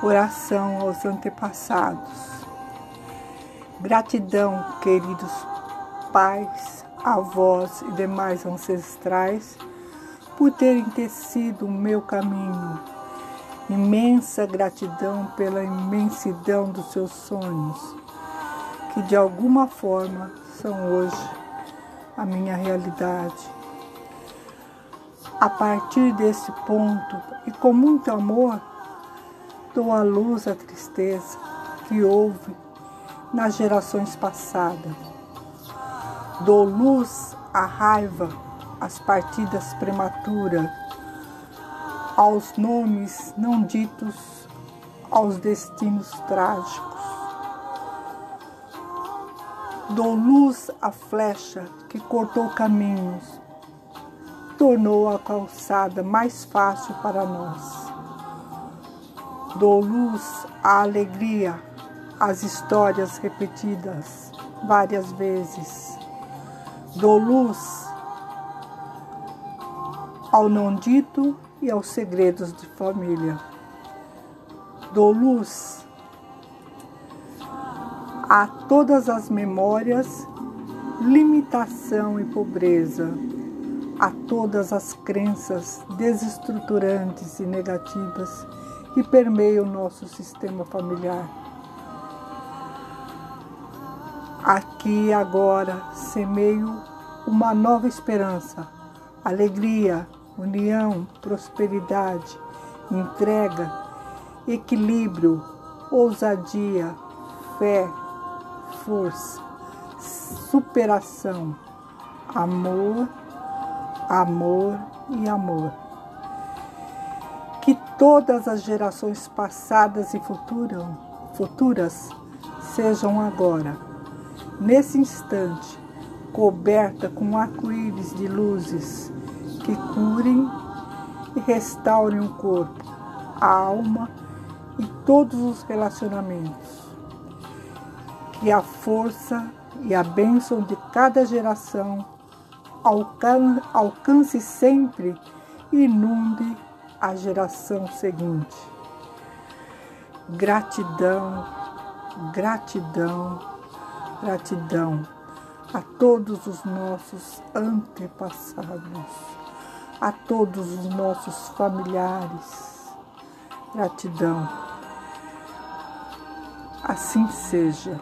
Oração aos antepassados. Gratidão, queridos pais, avós e demais ancestrais, por terem tecido o meu caminho. Imensa gratidão pela imensidão dos seus sonhos, que de alguma forma são hoje a minha realidade. A partir desse ponto e com muito amor, dou à luz a tristeza que houve nas gerações passadas. Dou luz à raiva, às partidas prematuras, aos nomes não ditos, aos destinos trágicos. Dou luz à flecha que cortou caminhos, tornou a calçada mais fácil para nós Dou luz à alegria, às histórias repetidas várias vezes. Dou luz ao não dito e aos segredos de família. Dou luz a todas as memórias, limitação e pobreza, a todas as crenças desestruturantes e negativas que permeia o nosso sistema familiar. Aqui agora semeio uma nova esperança, alegria, união, prosperidade, entrega, equilíbrio, ousadia, fé, força, superação, amor, amor e amor que todas as gerações passadas e futuras sejam agora, nesse instante, coberta com arco-íris de luzes que curem e restaurem o corpo, a alma e todos os relacionamentos. Que a força e a bênção de cada geração alcance sempre e inunde a geração seguinte. Gratidão, gratidão, gratidão a todos os nossos antepassados, a todos os nossos familiares. Gratidão. Assim seja.